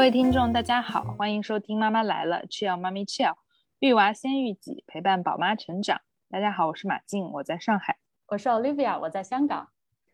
各位听众，大家好，欢迎收听《妈妈来了》，Chill 妈咪 Chill，育娃先育己，陪伴宝妈成长。大家好，我是马静，我在上海；我是 Olivia，我在香港；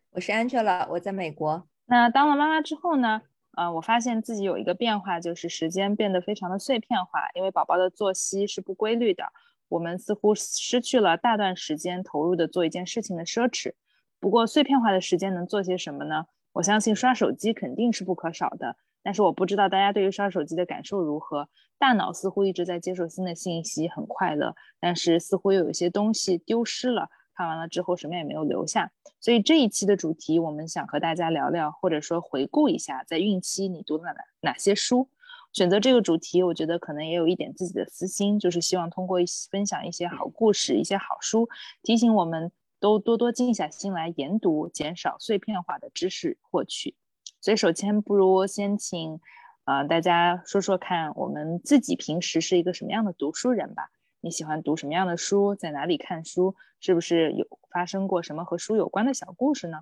我是 Angela，我在美国。那当了妈妈之后呢？呃，我发现自己有一个变化，就是时间变得非常的碎片化，因为宝宝的作息是不规律的，我们似乎失去了大段时间投入的做一件事情的奢侈。不过，碎片化的时间能做些什么呢？我相信刷手机肯定是不可少的。但是我不知道大家对于刷手机的感受如何，大脑似乎一直在接受新的信息，很快乐，但是似乎又有一些东西丢失了，看完了之后什么也没有留下。所以这一期的主题，我们想和大家聊聊，或者说回顾一下，在孕期你读了哪哪些书。选择这个主题，我觉得可能也有一点自己的私心，就是希望通过分享一些好故事、一些好书，提醒我们都多多静下心来研读，减少碎片化的知识获取。所以，首先不如先请，呃，大家说说看，我们自己平时是一个什么样的读书人吧？你喜欢读什么样的书？在哪里看书？是不是有发生过什么和书有关的小故事呢？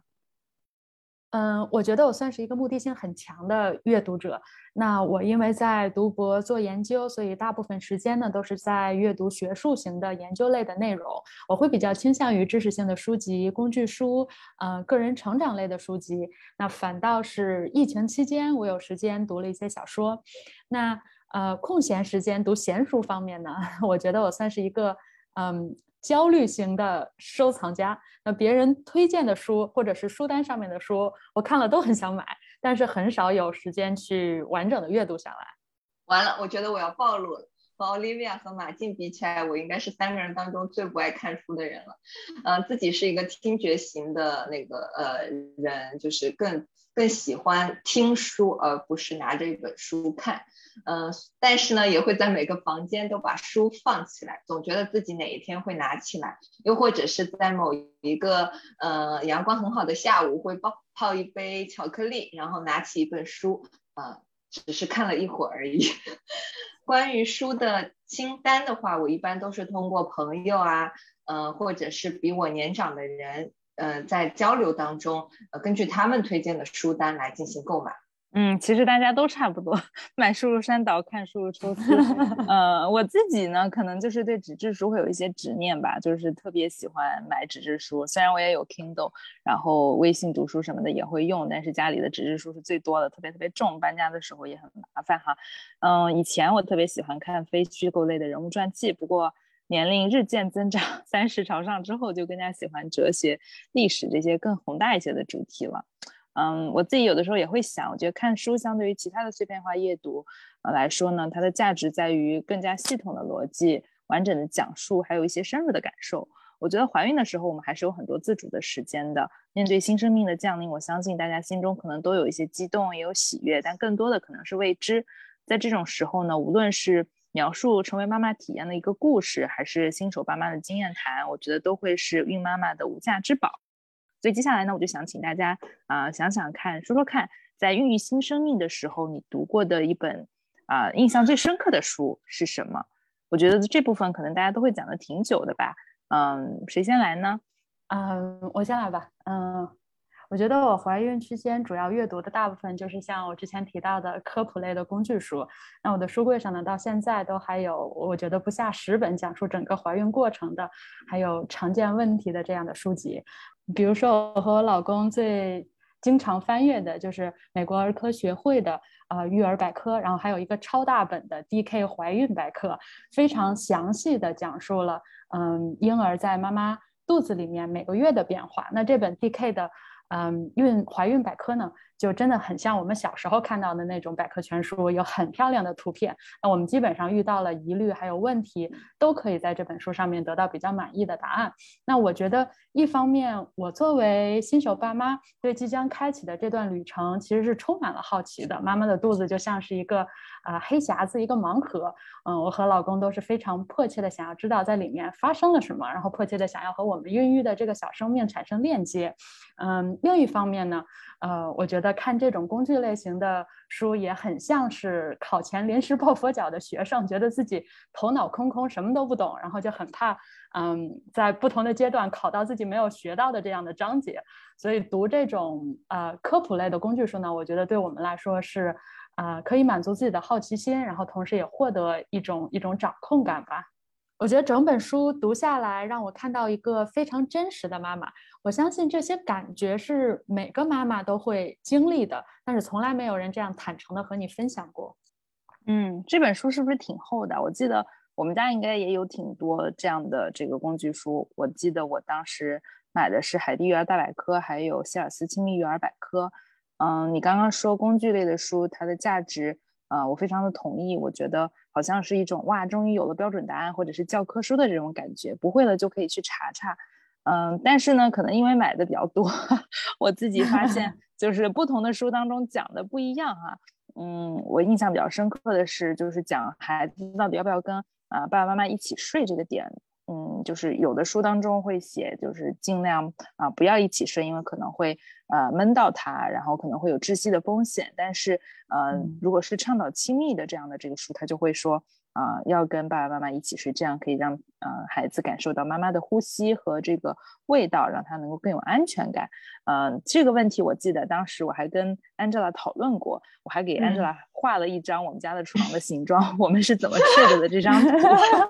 嗯，我觉得我算是一个目的性很强的阅读者。那我因为在读博做研究，所以大部分时间呢都是在阅读学术型的研究类的内容。我会比较倾向于知识性的书籍、工具书，呃，个人成长类的书籍。那反倒是疫情期间，我有时间读了一些小说。那呃，空闲时间读闲书方面呢，我觉得我算是一个嗯。焦虑型的收藏家，那别人推荐的书或者是书单上面的书，我看了都很想买，但是很少有时间去完整的阅读下来。完了，我觉得我要暴露了，和 Olivia 和马静比起来，我应该是三个人当中最不爱看书的人了。嗯，自己是一个听觉型的那个呃人，就是更更喜欢听书，而不是拿着一本书看。嗯，但是呢，也会在每个房间都把书放起来，总觉得自己哪一天会拿起来，又或者是在某一个呃阳光很好的下午，会泡泡一杯巧克力，然后拿起一本书，啊，只是看了一会儿而已。关于书的清单的话，我一般都是通过朋友啊，呃，或者是比我年长的人，呃，在交流当中，呃，根据他们推荐的书单来进行购买。嗯，其实大家都差不多，买书如山倒，看书如抽丝。呃，我自己呢，可能就是对纸质书会有一些执念吧，就是特别喜欢买纸质书。虽然我也有 Kindle，然后微信读书什么的也会用，但是家里的纸质书是最多的，特别特别重，搬家的时候也很麻烦哈。嗯，以前我特别喜欢看非虚构类的人物传记，不过年龄日渐增长，三十朝上之后，就更加喜欢哲学、历史这些更宏大一些的主题了。嗯，我自己有的时候也会想，我觉得看书相对于其他的碎片化阅读呃来说呢，它的价值在于更加系统的逻辑、完整的讲述，还有一些深入的感受。我觉得怀孕的时候，我们还是有很多自主的时间的。面对新生命的降临，我相信大家心中可能都有一些激动，也有喜悦，但更多的可能是未知。在这种时候呢，无论是描述成为妈妈体验的一个故事，还是新手爸妈的经验谈，我觉得都会是孕妈妈的无价之宝。所以接下来呢，我就想请大家啊想想看，说说看，在孕育新生命的时候，你读过的一本啊印象最深刻的书是什么？我觉得这部分可能大家都会讲的挺久的吧。嗯，谁先来呢？嗯，我先来吧。嗯，我觉得我怀孕期间主要阅读的大部分就是像我之前提到的科普类的工具书。那我的书柜上呢，到现在都还有我觉得不下十本讲述整个怀孕过程的，还有常见问题的这样的书籍。比如说，我和我老公最经常翻阅的就是美国儿科学会的呃育儿百科，然后还有一个超大本的 DK 怀孕百科，非常详细的讲述了嗯婴儿在妈妈肚子里面每个月的变化。那这本 DK 的嗯孕怀孕百科呢？就真的很像我们小时候看到的那种百科全书，有很漂亮的图片。那我们基本上遇到了疑虑还有问题，都可以在这本书上面得到比较满意的答案。那我觉得，一方面我作为新手爸妈，对即将开启的这段旅程其实是充满了好奇的。妈妈的肚子就像是一个啊黑匣子，一个盲盒。嗯，我和老公都是非常迫切的想要知道在里面发生了什么，然后迫切的想要和我们孕育的这个小生命产生链接。嗯，另一方面呢。呃，我觉得看这种工具类型的书也很像是考前临时抱佛脚的学生，觉得自己头脑空空，什么都不懂，然后就很怕，嗯，在不同的阶段考到自己没有学到的这样的章节。所以读这种呃科普类的工具书呢，我觉得对我们来说是啊，可以满足自己的好奇心，然后同时也获得一种一种掌控感吧。我觉得整本书读下来，让我看到一个非常真实的妈妈。我相信这些感觉是每个妈妈都会经历的，但是从来没有人这样坦诚的和你分享过。嗯，这本书是不是挺厚的？我记得我们家应该也有挺多这样的这个工具书。我记得我当时买的是《海蒂育儿大百科》，还有《希尔斯亲密育儿百科》。嗯，你刚刚说工具类的书，它的价值，呃，我非常的同意。我觉得好像是一种哇，终于有了标准答案或者是教科书的这种感觉，不会了就可以去查查。嗯，但是呢，可能因为买的比较多，我自己发现 就是不同的书当中讲的不一样哈。嗯，我印象比较深刻的是，就是讲孩子到底要不要跟啊爸爸妈妈一起睡这个点。嗯，就是有的书当中会写，就是尽量啊不要一起睡，因为可能会呃闷到他，然后可能会有窒息的风险。但是呃，如果是倡导亲密的这样的这个书，他就会说。啊，要跟爸爸妈妈一起睡，这样可以让呃孩子感受到妈妈的呼吸和这个味道，让他能够更有安全感。嗯，这个问题我记得当时我还跟 Angela 讨论过，我还给 Angela 画了一张我们家的床的形状，我们是怎么睡着的这张图。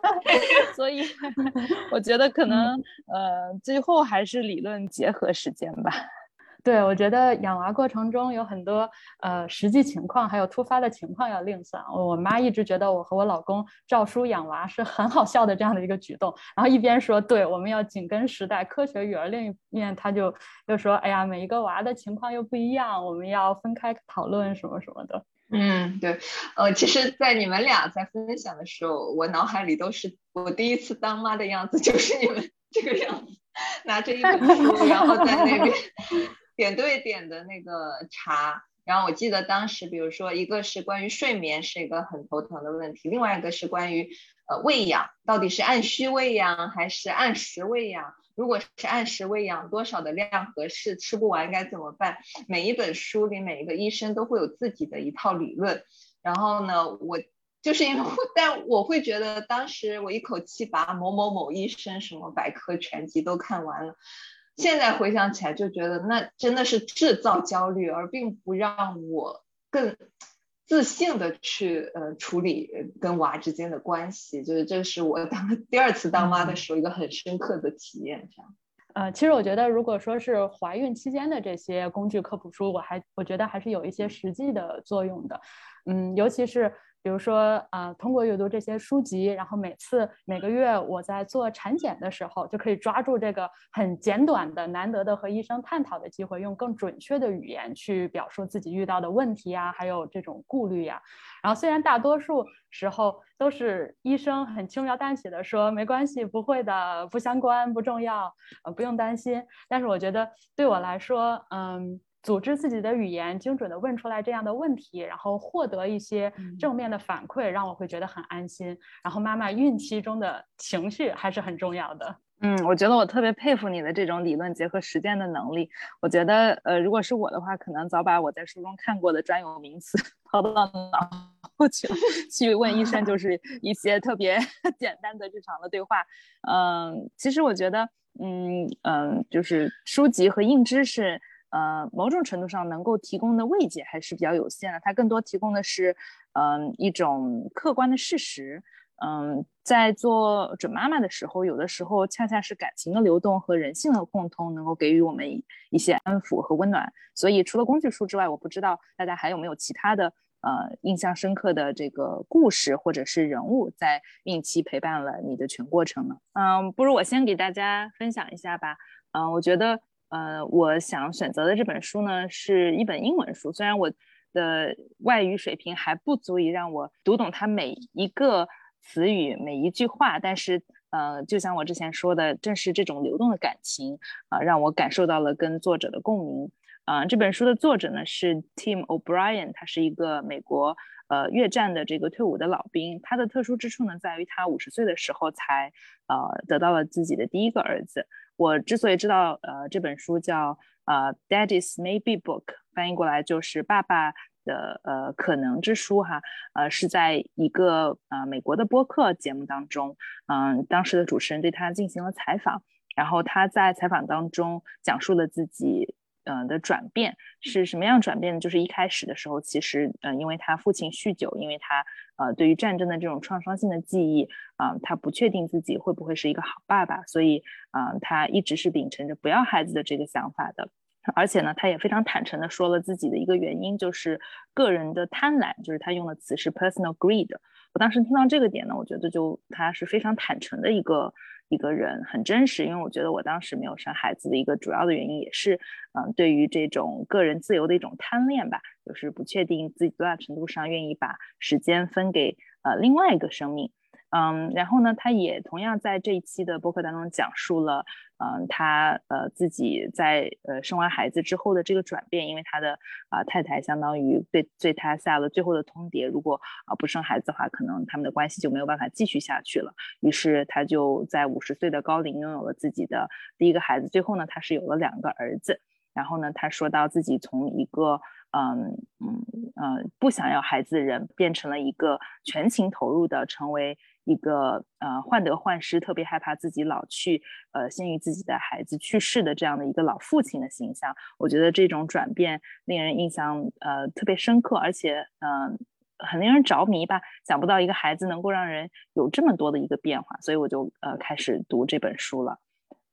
所以我觉得可能呃最后还是理论结合实践吧。对，我觉得养娃过程中有很多呃实际情况，还有突发的情况要另算。我妈一直觉得我和我老公照书养娃是很好笑的这样的一个举动，然后一边说对我们要紧跟时代科学育儿，另一面她就又说哎呀每一个娃的情况又不一样，我们要分开讨论什么什么的。嗯，对，呃，其实，在你们俩在分享的时候，我脑海里都是我第一次当妈的样子，就是你们这个样子，拿着一本书，然后在那边。点对点的那个查，然后我记得当时，比如说一个是关于睡眠是一个很头疼的问题，另外一个是关于呃喂养，到底是按需喂养还是按时喂养？如果是按时喂养，多少的量合适？吃不完该怎么办？每一本书里每一个医生都会有自己的一套理论，然后呢，我就是因为，但我会觉得当时我一口气把某某某医生什么百科全集都看完了。现在回想起来，就觉得那真的是制造焦虑，而并不让我更自信的去呃处理跟娃之间的关系。就是这是我当 第二次当妈的时候一个很深刻的体验。这样，呃，其实我觉得，如果说是怀孕期间的这些工具科普书，我还我觉得还是有一些实际的作用的。嗯，尤其是。比如说，啊，通过阅读这些书籍，然后每次每个月我在做产检的时候，就可以抓住这个很简短的、难得的和医生探讨的机会，用更准确的语言去表述自己遇到的问题呀，还有这种顾虑呀。然后虽然大多数时候都是医生很轻描淡写的说没关系，不会的，不相关，不重要，呃，不用担心。但是我觉得对我来说，嗯。组织自己的语言，精准的问出来这样的问题，然后获得一些正面的反馈，让我会觉得很安心。然后妈妈孕期中的情绪还是很重要的。嗯，我觉得我特别佩服你的这种理论结合实践的能力。我觉得，呃，如果是我的话，可能早把我在书中看过的专有名词 抛到脑后去了，去问医生，就是一些特别 简单的日常的对话。嗯，其实我觉得，嗯嗯，就是书籍和硬知识。呃，某种程度上能够提供的慰藉还是比较有限的，它更多提供的是，嗯，一种客观的事实。嗯，在做准妈妈的时候，有的时候恰恰是感情的流动和人性的共通，能够给予我们一些安抚和温暖。所以，除了工具书之外，我不知道大家还有没有其他的呃印象深刻的这个故事或者是人物，在孕期陪伴了你的全过程呢？嗯，不如我先给大家分享一下吧。嗯，我觉得。呃，我想选择的这本书呢，是一本英文书。虽然我的外语水平还不足以让我读懂它每一个词语、每一句话，但是，呃，就像我之前说的，正是这种流动的感情啊，让我感受到了跟作者的共鸣。啊，这本书的作者呢是 Tim O'Brien，他是一个美国呃越战的这个退伍的老兵。他的特殊之处呢，在于他五十岁的时候才呃得到了自己的第一个儿子。我之所以知道，呃，这本书叫呃《Daddy's Maybe Book》，翻译过来就是《爸爸的呃可能之书》哈，呃，是在一个呃美国的播客节目当中，嗯，当时的主持人对他进行了采访，然后他在采访当中讲述了自己嗯的转变是什么样转变呢？就是一开始的时候，其实嗯，因为他父亲酗酒，因为他呃对于战争的这种创伤性的记忆啊，他不确定自己会不会是一个好爸爸，所以啊，他一直是秉承着不要孩子的这个想法的。而且呢，他也非常坦诚的说了自己的一个原因，就是个人的贪婪，就是他用的词是 personal greed。我当时听到这个点呢，我觉得就他是非常坦诚的一个。一个人很真实，因为我觉得我当时没有生孩子的一个主要的原因，也是嗯，对于这种个人自由的一种贪恋吧，就是不确定自己多大程度上愿意把时间分给呃另外一个生命。嗯，然后呢，他也同样在这一期的播客当中讲述了，嗯，他呃自己在呃生完孩子之后的这个转变，因为他的啊太太相当于对对他下了最后的通牒，如果啊不生孩子的话，可能他们的关系就没有办法继续下去了。于是他就在五十岁的高龄拥有了自己的第一个孩子，最后呢，他是有了两个儿子。然后呢，他说到自己从一个嗯嗯嗯不想要孩子的人，变成了一个全情投入的成为。一个呃患得患失，特别害怕自己老去，呃先于自己的孩子去世的这样的一个老父亲的形象，我觉得这种转变令人印象呃特别深刻，而且嗯很令人着迷吧。想不到一个孩子能够让人有这么多的一个变化，所以我就呃开始读这本书了。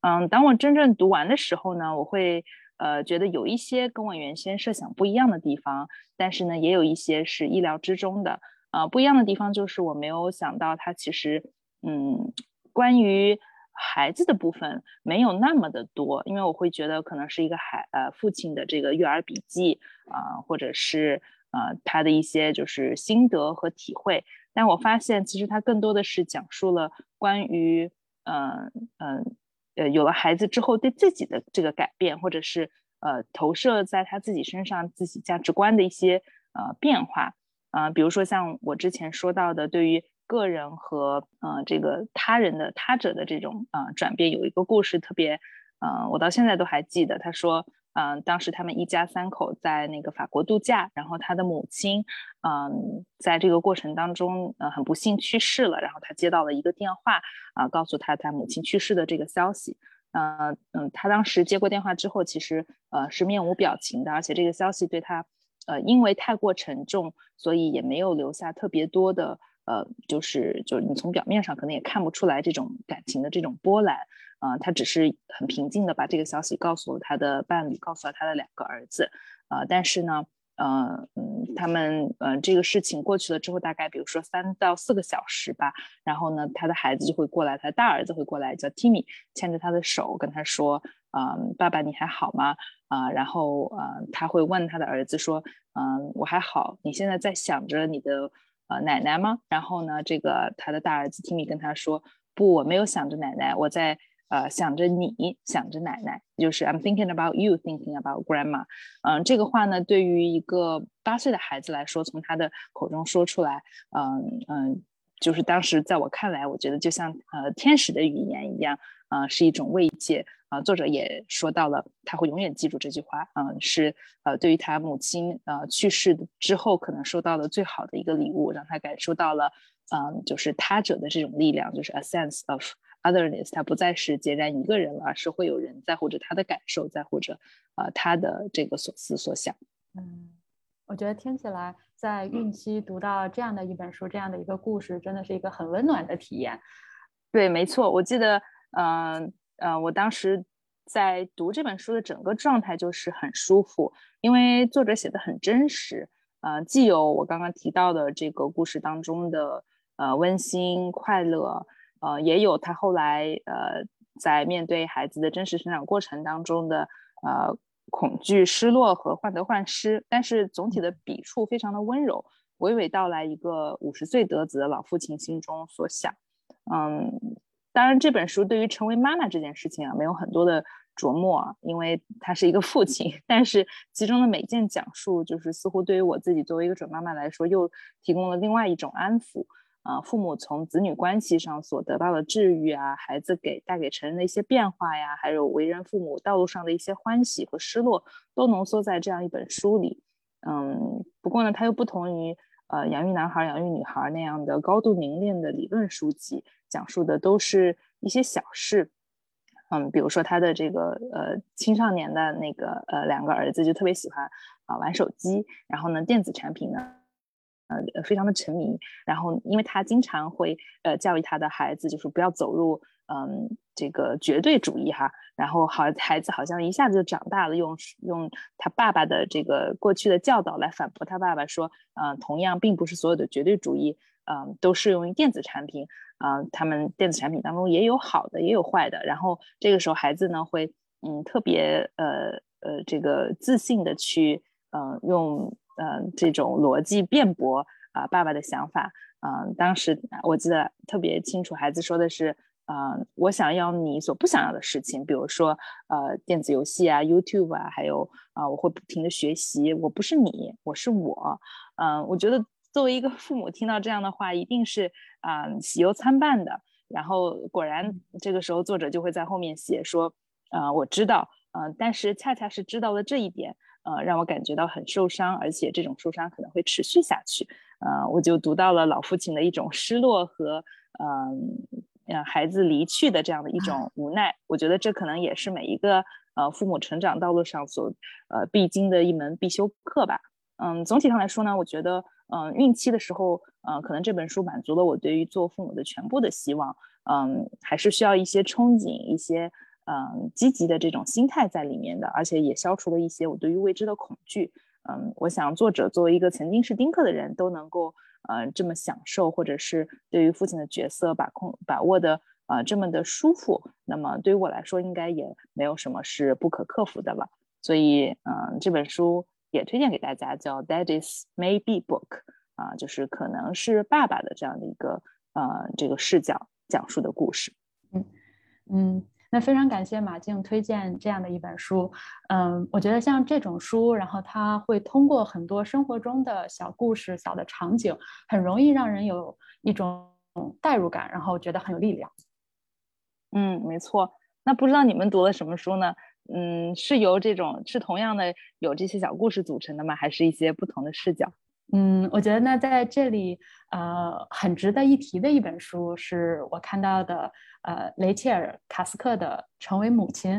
嗯，当我真正读完的时候呢，我会呃觉得有一些跟我原先设想不一样的地方，但是呢也有一些是意料之中的。啊，不一样的地方就是我没有想到，他其实，嗯，关于孩子的部分没有那么的多，因为我会觉得可能是一个孩呃父亲的这个育儿笔记啊，或者是呃他的一些就是心得和体会。但我发现其实他更多的是讲述了关于嗯嗯呃有了孩子之后对自己的这个改变，或者是呃投射在他自己身上自己价值观的一些呃变化。啊，比如说像我之前说到的，对于个人和呃这个他人的他者的这种啊转变，有一个故事特别，嗯，我到现在都还记得。他说，嗯，当时他们一家三口在那个法国度假，然后他的母亲，嗯，在这个过程当中，呃，很不幸去世了。然后他接到了一个电话，啊，告诉他他母亲去世的这个消息。嗯嗯，他当时接过电话之后，其实呃是面无表情的，而且这个消息对他。呃，因为太过沉重，所以也没有留下特别多的呃，就是就是你从表面上可能也看不出来这种感情的这种波澜啊，他只是很平静的把这个消息告诉了他的伴侣，告诉了他的两个儿子啊，但是呢，呃嗯，他们呃这个事情过去了之后，大概比如说三到四个小时吧，然后呢，他的孩子就会过来，他大儿子会过来叫 Timmy，牵着他的手跟他说。嗯，爸爸你还好吗？啊，然后呃，他会问他的儿子说，嗯，我还好。你现在在想着你的呃奶奶吗？然后呢，这个他的大儿子 Timmy 跟他说，不，我没有想着奶奶，我在呃想着你，想着奶奶，就是 I'm thinking about you, thinking about grandma。嗯，这个话呢，对于一个八岁的孩子来说，从他的口中说出来，嗯嗯，就是当时在我看来，我觉得就像呃天使的语言一样，啊，是一种慰藉。啊，作者也说到了，他会永远记住这句话。嗯，是呃，对于他母亲呃去世之后，可能收到的最好的一个礼物，让他感受到了，嗯，就是他者的这种力量，就是 a sense of otherness。他不再是孑然一个人了，而是会有人在乎着他的感受，在乎着呃他的这个所思所想。嗯，我觉得听起来在孕期读到这样的一本书，这样的一个故事，真的是一个很温暖的体验。对，没错，我记得，嗯。呃，我当时在读这本书的整个状态就是很舒服，因为作者写的很真实。呃，既有我刚刚提到的这个故事当中的呃温馨快乐，呃，也有他后来呃在面对孩子的真实成长过程当中的呃恐惧、失落和患得患失。但是总体的笔触非常的温柔，娓娓道来一个五十岁得子的老父亲心中所想。嗯。当然，这本书对于成为妈妈这件事情啊，没有很多的琢磨，因为他是一个父亲。但是其中的每件讲述，就是似乎对于我自己作为一个准妈妈来说，又提供了另外一种安抚啊。父母从子女关系上所得到的治愈啊，孩子给带给成人的一些变化呀，还有为人父母道路上的一些欢喜和失落，都浓缩在这样一本书里。嗯，不过呢，它又不同于呃养育男孩、养育女孩那样的高度凝练的理论书籍。讲述的都是一些小事，嗯，比如说他的这个呃青少年的那个呃两个儿子就特别喜欢啊玩手机，然后呢电子产品呢。呃，非常的沉迷，然后因为他经常会呃教育他的孩子，就是不要走入嗯这个绝对主义哈，然后好孩子好像一下子就长大了，用用他爸爸的这个过去的教导来反驳他爸爸说，嗯，同样并不是所有的绝对主义，嗯，都适用于电子产品，啊，他们电子产品当中也有好的，也有坏的，然后这个时候孩子呢会嗯特别呃呃这个自信的去嗯用。嗯，这种逻辑辩驳啊，爸爸的想法，嗯，当时我记得特别清楚，孩子说的是，嗯，我想要你所不想要的事情，比如说，呃，电子游戏啊，YouTube 啊，还有啊，我会不停的学习，我不是你，我是我，嗯，我觉得作为一个父母听到这样的话，一定是啊喜忧参半的。然后果然这个时候作者就会在后面写说，啊，我知道，嗯，但是恰恰是知道了这一点。呃，让我感觉到很受伤，而且这种受伤可能会持续下去。呃，我就读到了老父亲的一种失落和，嗯，呃，孩子离去的这样的一种无奈。我觉得这可能也是每一个呃父母成长道路上所呃必经的一门必修课吧。嗯，总体上来说呢，我觉得，嗯，孕期的时候，嗯，可能这本书满足了我对于做父母的全部的希望。嗯，还是需要一些憧憬，一些。嗯，积极的这种心态在里面的，而且也消除了一些我对于未知的恐惧。嗯，我想作者作为一个曾经是丁克的人，都能够呃这么享受，或者是对于父亲的角色把控把握的呃这么的舒服，那么对于我来说，应该也没有什么是不可克服的了。所以，嗯，这本书也推荐给大家，叫《Daddy's Maybe Book》啊，就是可能是爸爸的这样的一个呃这个视角讲述的故事。嗯嗯。那非常感谢马静推荐这样的一本书，嗯，我觉得像这种书，然后它会通过很多生活中的小故事、小的场景，很容易让人有一种代入感，然后觉得很有力量。嗯，没错。那不知道你们读了什么书呢？嗯，是由这种是同样的有这些小故事组成的吗？还是一些不同的视角？嗯，我觉得呢，在这里，呃，很值得一提的一本书是我看到的，呃，雷切尔·卡斯克的《成为母亲》。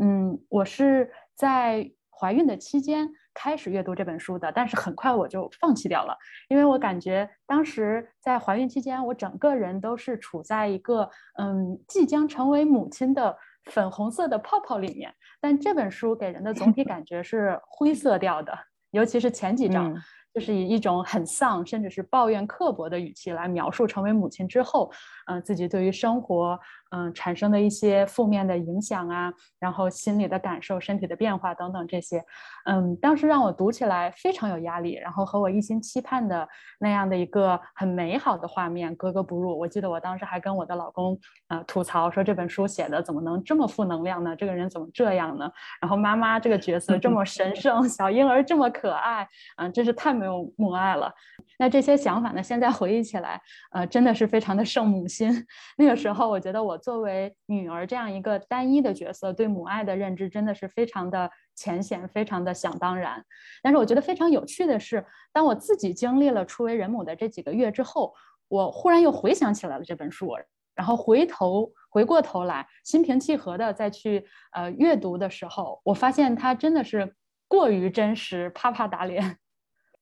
嗯，我是在怀孕的期间开始阅读这本书的，但是很快我就放弃掉了，因为我感觉当时在怀孕期间，我整个人都是处在一个嗯即将成为母亲的粉红色的泡泡里面。但这本书给人的总体 感觉是灰色调的，尤其是前几章。就是以一种很丧，甚至是抱怨、刻薄的语气来描述成为母亲之后，嗯，自己对于生活。嗯，产生的一些负面的影响啊，然后心理的感受、身体的变化等等这些，嗯，当时让我读起来非常有压力，然后和我一心期盼的那样的一个很美好的画面格格不入。我记得我当时还跟我的老公呃吐槽说，这本书写的怎么能这么负能量呢？这个人怎么这样呢？然后妈妈这个角色这么神圣，小婴儿这么可爱，嗯，真是太没有母爱了。那这些想法呢，现在回忆起来，呃，真的是非常的圣母心。那个时候，我觉得我作为女儿这样一个单一的角色，对母爱的认知真的是非常的浅显，非常的想当然。但是我觉得非常有趣的是，当我自己经历了初为人母的这几个月之后，我忽然又回想起来了这本书，然后回头回过头来，心平气和的再去呃阅读的时候，我发现它真的是过于真实，啪啪打脸。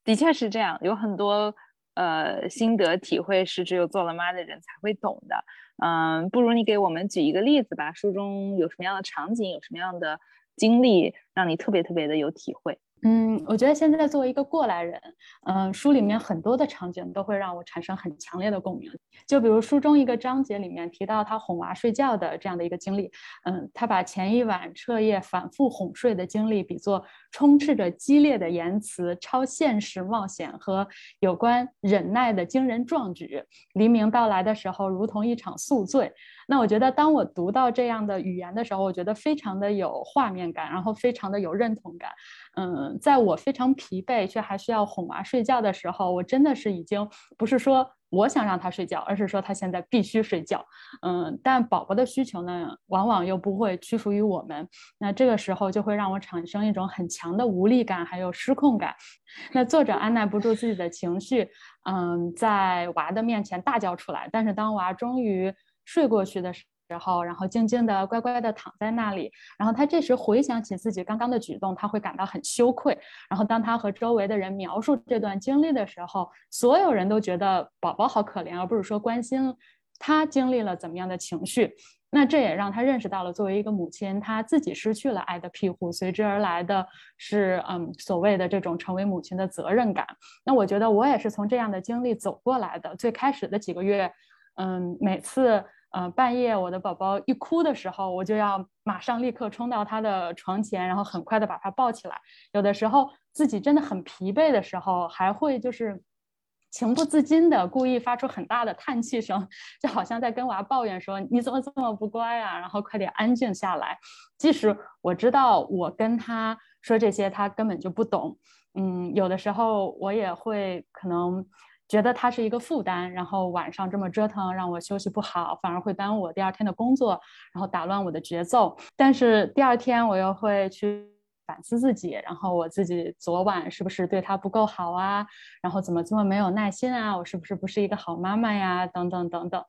的确是这样，有很多呃心得体会是只有做了妈的人才会懂的。嗯，不如你给我们举一个例子吧。书中有什么样的场景，有什么样的经历，让你特别特别的有体会？嗯，我觉得现在作为一个过来人，嗯，书里面很多的场景都会让我产生很强烈的共鸣。就比如书中一个章节里面提到他哄娃睡觉的这样的一个经历，嗯，他把前一晚彻夜反复哄睡的经历比作充斥着激烈的言辞、超现实冒险和有关忍耐的惊人壮举。黎明到来的时候，如同一场宿醉。那我觉得，当我读到这样的语言的时候，我觉得非常的有画面感，然后非常的有认同感。嗯，在我非常疲惫却还需要哄娃睡觉的时候，我真的是已经不是说我想让他睡觉，而是说他现在必须睡觉。嗯，但宝宝的需求呢，往往又不会屈服于我们。那这个时候就会让我产生一种很强的无力感，还有失控感。那作者按耐不住自己的情绪，嗯，在娃的面前大叫出来。但是当娃终于睡过去的时候，然后静静的、乖乖的躺在那里，然后他这时回想起自己刚刚的举动，他会感到很羞愧。然后当他和周围的人描述这段经历的时候，所有人都觉得宝宝好可怜，而不是说关心他经历了怎么样的情绪。那这也让他认识到了，作为一个母亲，他自己失去了爱的庇护，随之而来的是，嗯，所谓的这种成为母亲的责任感。那我觉得我也是从这样的经历走过来的。最开始的几个月，嗯，每次。嗯，半夜我的宝宝一哭的时候，我就要马上立刻冲到他的床前，然后很快的把他抱起来。有的时候自己真的很疲惫的时候，还会就是情不自禁的故意发出很大的叹气声，就好像在跟娃抱怨说：“你怎么这么不乖啊？然后快点安静下来。”即使我知道我跟他说这些，他根本就不懂。嗯，有的时候我也会可能。觉得他是一个负担，然后晚上这么折腾，让我休息不好，反而会耽误我第二天的工作，然后打乱我的节奏。但是第二天我又会去反思自己，然后我自己昨晚是不是对他不够好啊？然后怎么这么没有耐心啊？我是不是不是一个好妈妈呀？等等等等。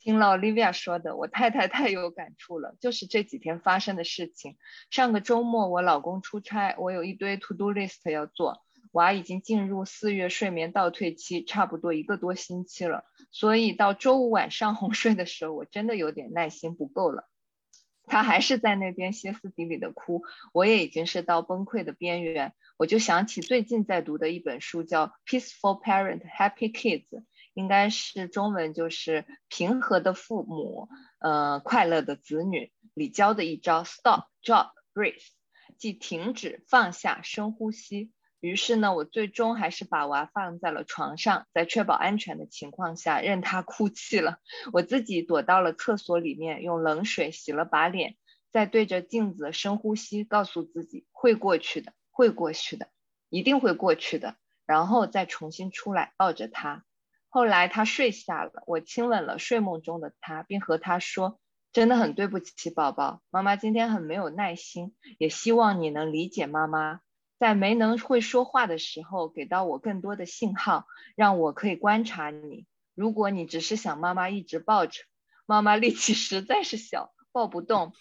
听了 Olivia 说的，我太太太有感触了，就是这几天发生的事情。上个周末我老公出差，我有一堆 to do list 要做。娃已经进入四月睡眠倒退期，差不多一个多星期了。所以到周五晚上哄睡的时候，我真的有点耐心不够了。他还是在那边歇斯底里的哭，我也已经是到崩溃的边缘。我就想起最近在读的一本书，叫《Peaceful Parent Happy Kids》，应该是中文就是“平和的父母，呃，快乐的子女”。李娇的一招 “Stop, Drop, Breathe”，即停止、放下、深呼吸。于是呢，我最终还是把娃放在了床上，在确保安全的情况下，任他哭泣了。我自己躲到了厕所里面，用冷水洗了把脸，再对着镜子深呼吸，告诉自己会过去的，会过去的，一定会过去的。然后再重新出来，抱着他。后来他睡下了，我亲吻了睡梦中的他，并和他说：“真的很对不起，宝宝，妈妈今天很没有耐心，也希望你能理解妈妈。”在没能会说话的时候，给到我更多的信号，让我可以观察你。如果你只是想妈妈一直抱着，妈妈力气实在是小，抱不动。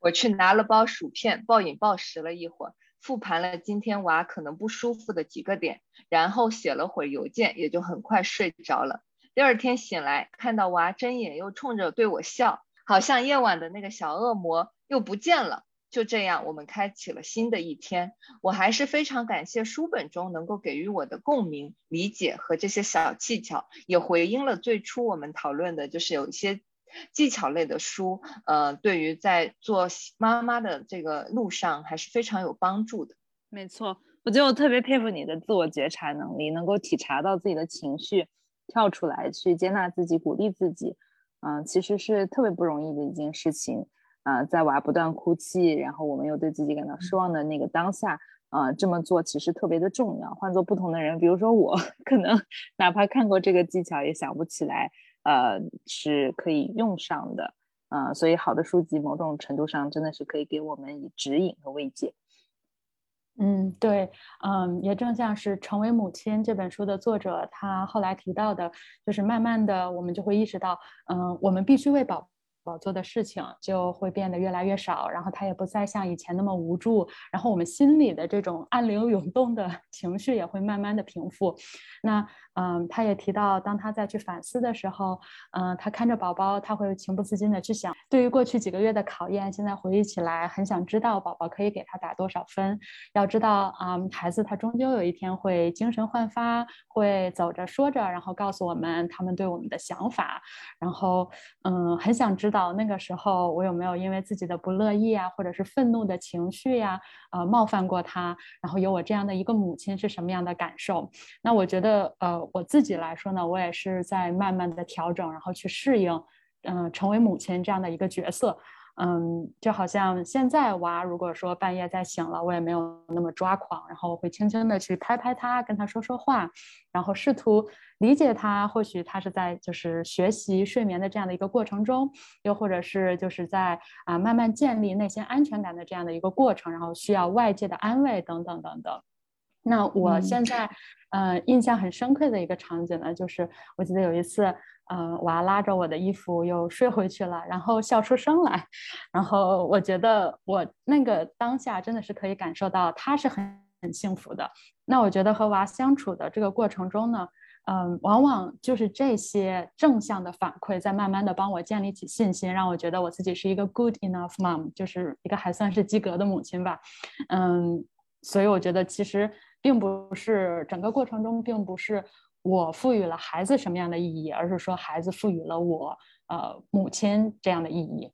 我去拿了包薯片，暴饮暴食了一会儿，复盘了今天娃可能不舒服的几个点，然后写了会儿邮件，也就很快睡着了。第二天醒来，看到娃睁眼又冲着对我笑，好像夜晚的那个小恶魔又不见了。就这样，我们开启了新的一天。我还是非常感谢书本中能够给予我的共鸣、理解和这些小技巧，也回应了最初我们讨论的，就是有一些技巧类的书，呃，对于在做妈妈的这个路上还是非常有帮助的。没错，我觉得我特别佩服你的自我觉察能力，能够体察到自己的情绪，跳出来去接纳自己、鼓励自己，嗯，其实是特别不容易的一件事情。啊，在娃不断哭泣，然后我们又对自己感到失望的那个当下，啊，这么做其实特别的重要。换做不同的人，比如说我，可能哪怕看过这个技巧，也想不起来，呃，是可以用上的。啊，所以好的书籍，某种程度上真的是可以给我们以指引和慰藉。嗯，对，嗯，也正像是《成为母亲》这本书的作者他后来提到的，就是慢慢的，我们就会意识到，嗯，我们必须为宝。我做的事情就会变得越来越少，然后他也不再像以前那么无助，然后我们心里的这种暗流涌动的 情绪也会慢慢的平复。那。嗯，他也提到，当他再去反思的时候，嗯，他看着宝宝，他会情不自禁的去想，对于过去几个月的考验，现在回忆起来，很想知道宝宝可以给他打多少分。要知道，啊，孩子他终究有一天会精神焕发，会走着说着，然后告诉我们他们对我们的想法。然后，嗯，很想知道那个时候我有没有因为自己的不乐意啊，或者是愤怒的情绪呀，呃，冒犯过他。然后有我这样的一个母亲是什么样的感受？那我觉得，呃。我自己来说呢，我也是在慢慢的调整，然后去适应，嗯，成为母亲这样的一个角色，嗯，就好像现在娃如果说半夜再醒了，我也没有那么抓狂，然后会轻轻的去拍拍他，跟他说说话，然后试图理解他，或许他是在就是学习睡眠的这样的一个过程中，又或者是就是在啊慢慢建立内心安全感的这样的一个过程，然后需要外界的安慰等等等等。那我现在，呃，印象很深刻的一个场景呢，就是我记得有一次，呃，娃拉着我的衣服又睡回去了，然后笑出声来，然后我觉得我那个当下真的是可以感受到他是很很幸福的。那我觉得和娃相处的这个过程中呢，嗯，往往就是这些正向的反馈在慢慢的帮我建立起信心，让我觉得我自己是一个 good enough mom，就是一个还算是及格的母亲吧。嗯，所以我觉得其实。并不是整个过程中，并不是我赋予了孩子什么样的意义，而是说孩子赋予了我，呃，母亲这样的意义。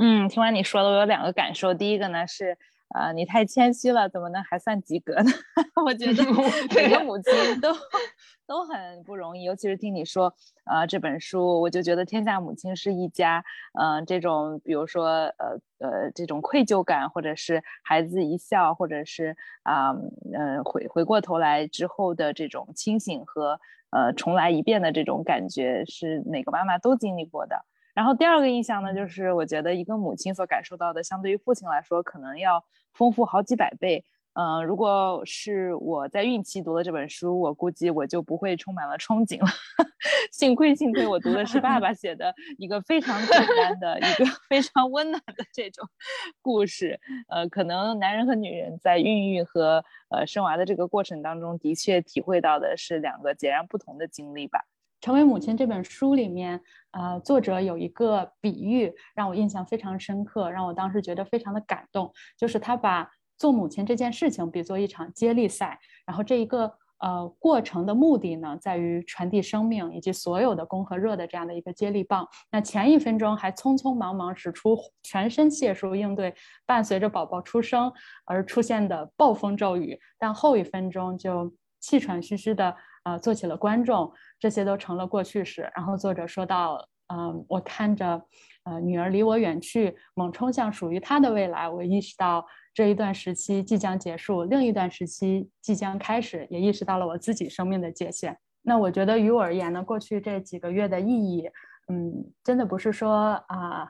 嗯，听完你说的，我有两个感受。第一个呢是。啊，你太谦虚了，怎么能还算及格呢？我觉得 每个母亲都都很不容易，尤其是听你说，呃，这本书，我就觉得天下母亲是一家，嗯，这种比如说，呃呃，这种愧疚感，或者是孩子一笑，或者是啊，嗯，回回过头来之后的这种清醒和呃重来一遍的这种感觉，是每个妈妈都经历过的。然后第二个印象呢，就是我觉得一个母亲所感受到的，相对于父亲来说，可能要丰富好几百倍。嗯，如果是我在孕期读的这本书，我估计我就不会充满了憧憬了。幸亏幸亏我读的是爸爸写的一个非常简单的一个 非常温暖的这种故事。呃，可能男人和女人在孕育和呃生娃的这个过程当中，的确体会到的是两个截然不同的经历吧。成为母亲这本书里面，呃，作者有一个比喻让我印象非常深刻，让我当时觉得非常的感动，就是他把做母亲这件事情比作一场接力赛，然后这一个呃过程的目的呢，在于传递生命以及所有的功和热的这样的一个接力棒。那前一分钟还匆匆忙忙使出全身解数应对伴随着宝宝出生而出现的暴风骤雨，但后一分钟就气喘吁吁的。啊，做起了观众，这些都成了过去式。然后作者说到，嗯，我看着，呃，女儿离我远去，猛冲向属于她的未来。我意识到这一段时期即将结束，另一段时期即将开始，也意识到了我自己生命的界限。那我觉得于我而言呢，过去这几个月的意义，嗯，真的不是说啊，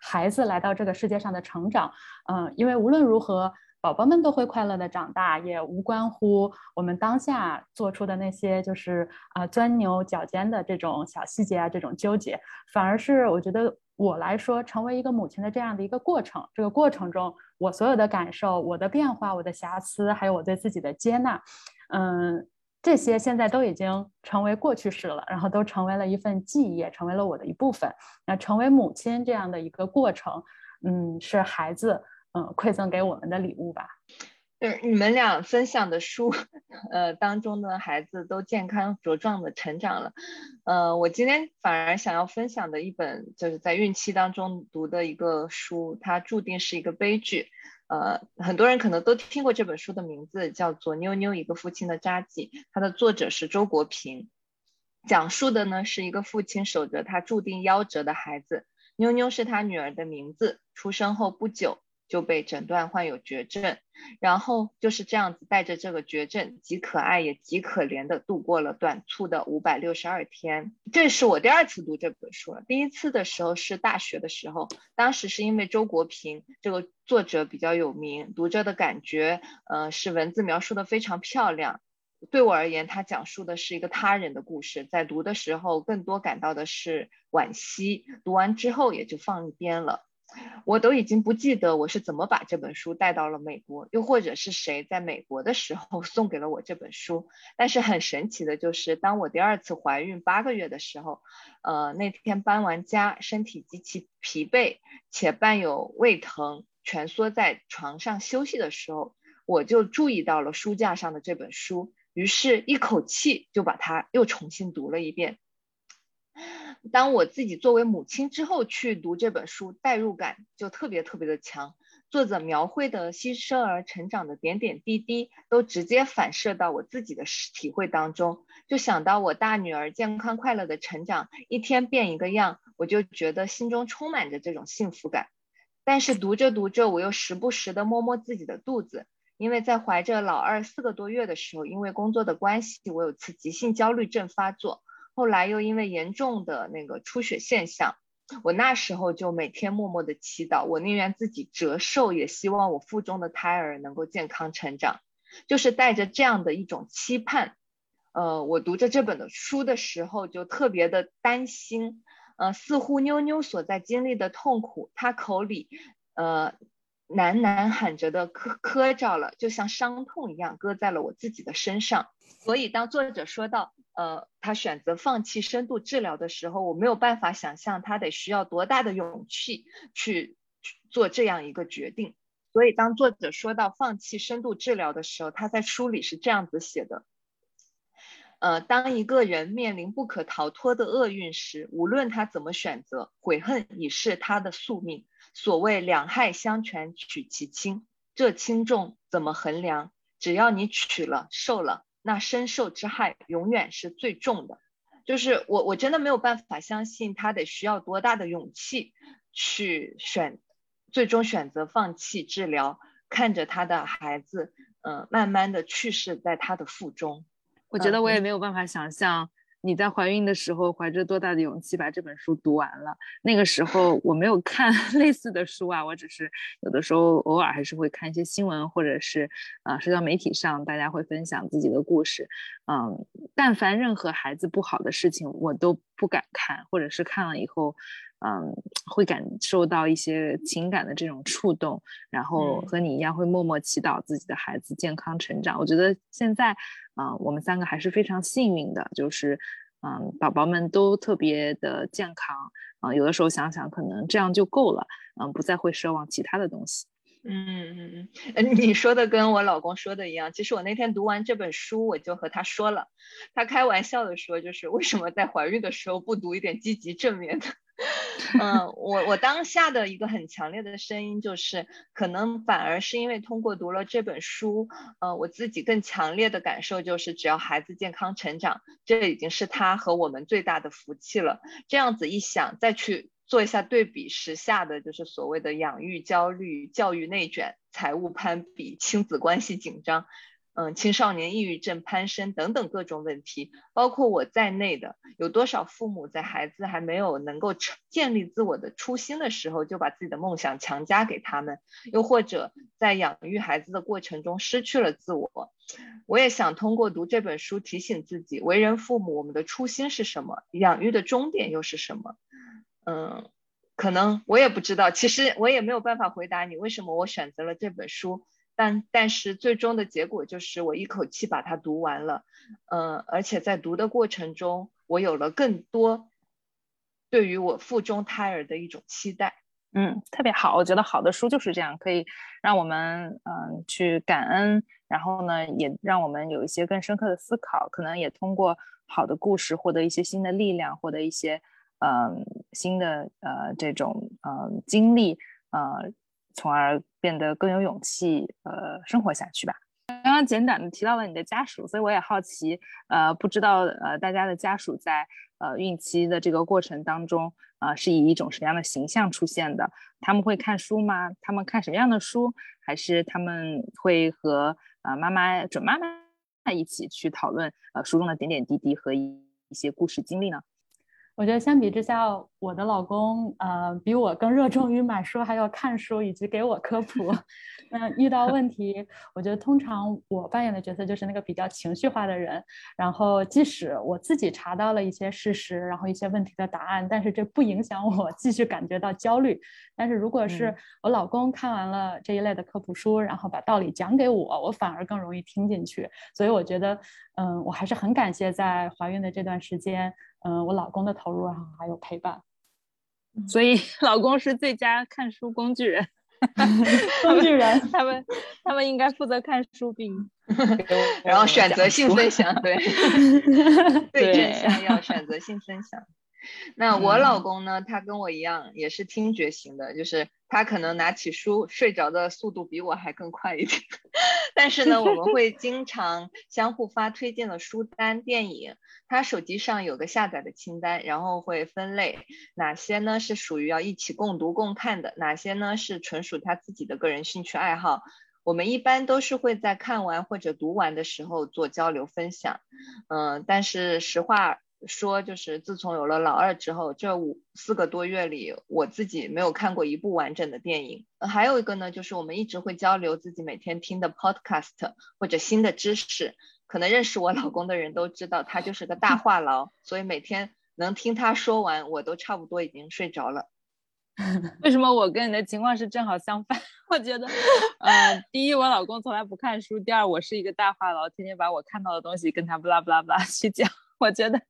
孩子来到这个世界上的成长，嗯，因为无论如何。宝宝们都会快乐的长大，也无关乎我们当下做出的那些就是啊钻牛角尖的这种小细节啊，这种纠结，反而是我觉得我来说，成为一个母亲的这样的一个过程，这个过程中我所有的感受、我的变化、我的瑕疵，还有我对自己的接纳，嗯，这些现在都已经成为过去式了，然后都成为了一份记忆，也成为了我的一部分。那成为母亲这样的一个过程，嗯，是孩子。嗯，馈赠给我们的礼物吧。就是你们俩分享的书，呃，当中的孩子都健康茁壮的成长了。呃，我今天反而想要分享的一本，就是在孕期当中读的一个书，它注定是一个悲剧。呃，很多人可能都听过这本书的名字，叫做《妞妞一个父亲的札记》，它的作者是周国平，讲述的呢是一个父亲守着他注定夭折的孩子，妞妞是他女儿的名字，出生后不久。就被诊断患有绝症，然后就是这样子带着这个绝症，极可爱也极可怜的度过了短促的五百六十二天。这是我第二次读这本书了，第一次的时候是大学的时候，当时是因为周国平这个作者比较有名，读着的感觉，呃，是文字描述的非常漂亮。对我而言，他讲述的是一个他人的故事，在读的时候更多感到的是惋惜，读完之后也就放一边了。我都已经不记得我是怎么把这本书带到了美国，又或者是谁在美国的时候 送给了我这本书。但是很神奇的就是，当我第二次怀孕八个月的时候，呃，那天搬完家，身体极其疲惫，且伴有胃疼，蜷缩在床上休息的时候，我就注意到了书架上的这本书，于是一口气就把它又重新读了一遍。当我自己作为母亲之后去读这本书，代入感就特别特别的强。作者描绘的新生儿成长的点点滴滴，都直接反射到我自己的体会当中。就想到我大女儿健康快乐的成长，一天变一个样，我就觉得心中充满着这种幸福感。但是读着读着，我又时不时的摸摸自己的肚子，因为在怀着老二四个多月的时候，因为工作的关系，我有次急性焦虑症发作。后来又因为严重的那个出血现象，我那时候就每天默默的祈祷，我宁愿自己折寿，也希望我腹中的胎儿能够健康成长。就是带着这样的一种期盼。呃，我读着这本的书的时候，就特别的担心。呃，似乎妞妞所在经历的痛苦，她口里呃喃喃喊着的磕磕着了，就像伤痛一样，搁在了我自己的身上。所以，当作者说到呃他选择放弃深度治疗的时候，我没有办法想象他得需要多大的勇气去做这样一个决定。所以，当作者说到放弃深度治疗的时候，他在书里是这样子写的。呃，当一个人面临不可逃脱的厄运时，无论他怎么选择，悔恨已是他的宿命。所谓两害相权取其轻，这轻重怎么衡量？只要你取了受了，那深受之害永远是最重的。就是我，我真的没有办法相信他得需要多大的勇气去选，最终选择放弃治疗，看着他的孩子，嗯，慢慢的去世在他的腹中。我觉得我也没有办法想象你在怀孕的时候怀着多大的勇气把这本书读完了。那个时候我没有看 类似的书啊，我只是有的时候偶尔还是会看一些新闻，或者是呃社交媒体上大家会分享自己的故事。嗯，但凡任何孩子不好的事情，我都不敢看，或者是看了以后。嗯，会感受到一些情感的这种触动，然后和你一样会默默祈祷自己的孩子健康成长。我觉得现在，啊，我们三个还是非常幸运的，就是，嗯，宝宝们都特别的健康。啊，有的时候想想，可能这样就够了。嗯，不再会奢望其他的东西。嗯嗯嗯，你说的跟我老公说的一样。其实我那天读完这本书，我就和他说了，他开玩笑的说，就是为什么在怀孕的时候不读一点积极正面的。嗯，我我当下的一个很强烈的声音就是，可能反而是因为通过读了这本书，呃，我自己更强烈的感受就是，只要孩子健康成长，这已经是他和我们最大的福气了。这样子一想，再去做一下对比，时下的就是所谓的养育焦虑、教育内卷、财务攀比、亲子关系紧张。嗯，青少年抑郁症攀升等等各种问题，包括我在内的，有多少父母在孩子还没有能够建立自我的初心的时候，就把自己的梦想强加给他们，又或者在养育孩子的过程中失去了自我。我也想通过读这本书提醒自己，为人父母，我们的初心是什么？养育的终点又是什么？嗯，可能我也不知道，其实我也没有办法回答你为什么我选择了这本书。但但是最终的结果就是我一口气把它读完了，嗯，而且在读的过程中，我有了更多对于我腹中胎儿的一种期待，嗯，特别好，我觉得好的书就是这样，可以让我们嗯去感恩，然后呢，也让我们有一些更深刻的思考，可能也通过好的故事获得一些新的力量，获得一些嗯新的呃这种嗯经历，呃。从而变得更有勇气，呃，生活下去吧。刚刚简短的提到了你的家属，所以我也好奇，呃，不知道呃大家的家属在呃孕期的这个过程当中，呃，是以一种什么样的形象出现的？他们会看书吗？他们看什么样的书？还是他们会和呃妈妈、准妈妈一起去讨论呃书中的点点滴滴和一些故事经历呢？我觉得相比之下，我的老公呃比我更热衷于买书，还有看书以及给我科普。那遇到问题，我觉得通常我扮演的角色就是那个比较情绪化的人。然后即使我自己查到了一些事实，然后一些问题的答案，但是这不影响我继续感觉到焦虑。但是如果是我老公看完了这一类的科普书，然后把道理讲给我，我反而更容易听进去。所以我觉得，嗯，我还是很感谢在怀孕的这段时间。嗯，我老公的投入啊，还有陪伴，所以老公是最佳看书工具人。工具人，他们他们应该负责看书并，然后 选择性分享，对，对症下药，选择性分享。那我老公呢？他跟我一样，也是听觉型的，就是他可能拿起书睡着的速度比我还更快一点。但是呢，我们会经常相互发推荐的书单、电影。他手机上有个下载的清单，然后会分类哪些呢是属于要一起共读共看的，哪些呢是纯属他自己的个人兴趣爱好。我们一般都是会在看完或者读完的时候做交流分享。嗯，但是实话。说，就是自从有了老二之后，这五四个多月里，我自己没有看过一部完整的电影。还有一个呢，就是我们一直会交流自己每天听的 podcast 或者新的知识。可能认识我老公的人都知道，他就是个大话痨，所以每天能听他说完，我都差不多已经睡着了。为什么我跟你的情况是正好相反？我觉得，呃，第一，我老公从来不看书；第二，我是一个大话痨，天天把我看到的东西跟他不拉不拉不拉去讲。我觉得，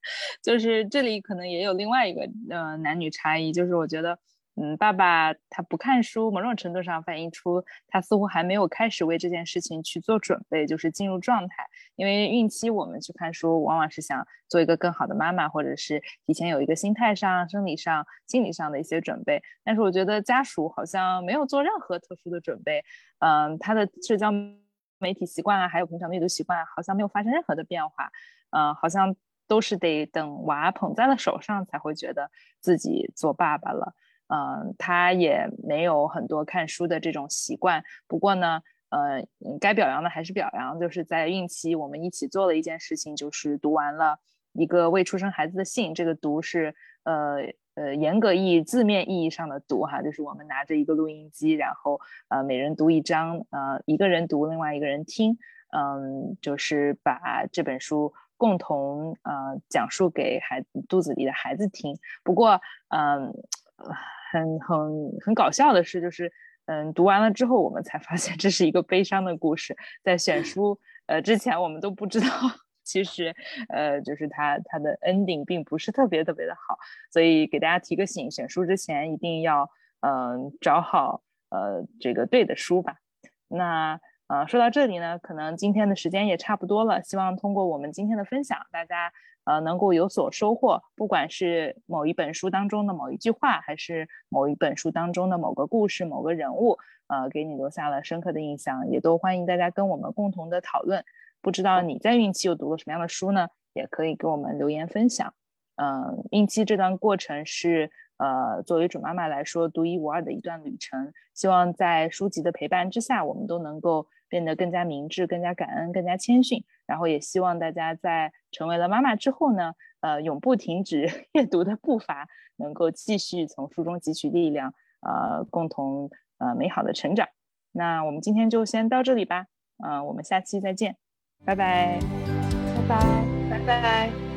就是这里可能也有另外一个呃男女差异，就是我觉得。嗯，爸爸他不看书，某种程度上反映出他似乎还没有开始为这件事情去做准备，就是进入状态。因为孕期我们去看书，往往是想做一个更好的妈妈，或者是提前有一个心态上、生理上、心理上的一些准备。但是我觉得家属好像没有做任何特殊的准备，嗯，他的社交媒体习惯啊，还有平常的阅读习惯，好像没有发生任何的变化，嗯，好像都是得等娃捧在了手上才会觉得自己做爸爸了。嗯，他也没有很多看书的这种习惯。不过呢，呃，该表扬的还是表扬，就是在孕期我们一起做了一件事情，就是读完了一个未出生孩子的信。这个读是呃呃严格意义字面意义上的读哈，就是我们拿着一个录音机，然后呃每人读一章，呃一个人读，另外一个人听，嗯，就是把这本书共同呃讲述给孩子肚子里的孩子听。不过嗯。很很很搞笑的是，就是嗯，读完了之后，我们才发现这是一个悲伤的故事。在选书呃之前，我们都不知道，其实呃，就是它它的 ending 并不是特别特别的好。所以给大家提个醒，选书之前一定要嗯找好呃这个对的书吧。那呃说到这里呢，可能今天的时间也差不多了。希望通过我们今天的分享，大家。呃，能够有所收获，不管是某一本书当中的某一句话，还是某一本书当中的某个故事、某个人物，呃，给你留下了深刻的印象，也都欢迎大家跟我们共同的讨论。不知道你在孕期又读了什么样的书呢？也可以给我们留言分享。嗯，孕期这段过程是呃，作为准妈妈来说独一无二的一段旅程。希望在书籍的陪伴之下，我们都能够。变得更加明智、更加感恩、更加谦逊，然后也希望大家在成为了妈妈之后呢，呃，永不停止 阅读的步伐，能够继续从书中汲取力量，呃，共同呃美好的成长。那我们今天就先到这里吧，嗯，我们下期再见，拜拜，拜拜，拜拜。